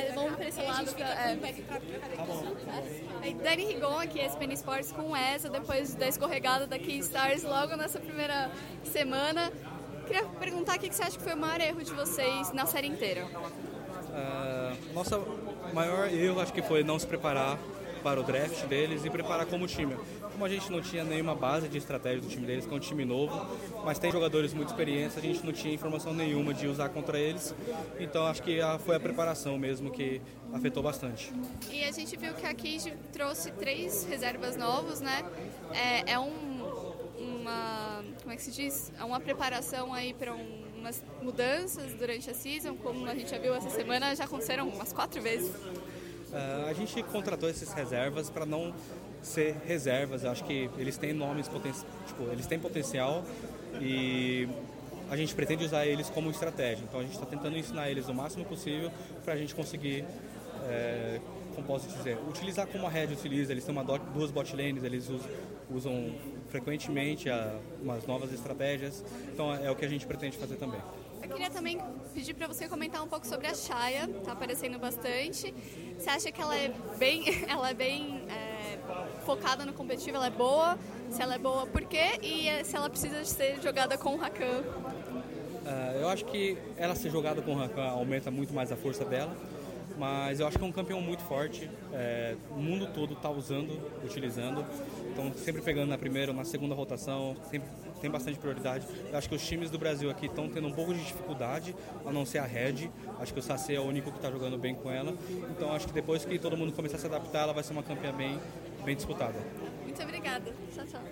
É, vamos para esse lado. Pra, é. Bom. Aí, Dani Rigon aqui, SPN Sports com essa, depois da escorregada da Key Stars logo nessa primeira semana. Queria perguntar o que você acha que foi o maior erro de vocês na série inteira? Uh, nossa maior erro acho que foi não se preparar para o draft deles e preparar como time. Como a gente não tinha nenhuma base de estratégia do time deles, que é um time novo, mas tem jogadores muito experientes, a gente não tinha informação nenhuma de usar contra eles. Então acho que foi a preparação mesmo que afetou bastante. E a gente viu que a Cage trouxe três reservas novos, né? É, é um uma como é que se diz? É uma preparação aí para um, umas mudanças durante a season, como a gente já viu essa semana, já aconteceram umas quatro vezes. Uh, a gente contratou esses reservas para não ser reservas. Acho que eles têm nomes tipo, eles têm potencial e a gente pretende usar eles como estratégia. Então a gente está tentando ensinar eles o máximo possível para a gente conseguir, é, como posso dizer, utilizar como a Red utiliza. Eles têm uma duas bot lanes, eles usam, usam frequentemente a, umas novas estratégias. Então é o que a gente pretende fazer também. Eu queria também pedir para você comentar um pouco sobre a Shaya, tá aparecendo bastante. Você acha que ela é bem, ela é bem é, focada no competitivo, ela é boa? Se ela é boa, por quê? E é, se ela precisa ser jogada com o Rakan? Uh, eu acho que ela ser jogada com o Rakan aumenta muito mais a força dela mas eu acho que é um campeão muito forte. É, o mundo todo está usando, utilizando. Então, sempre pegando na primeira ou na segunda rotação, sempre tem bastante prioridade. Eu acho que os times do Brasil aqui estão tendo um pouco de dificuldade, a não ser a Red. Acho que o Saci é o único que está jogando bem com ela. Então, acho que depois que todo mundo começar a se adaptar, ela vai ser uma campeã bem, bem disputada. Muito obrigada. Tchau, tchau.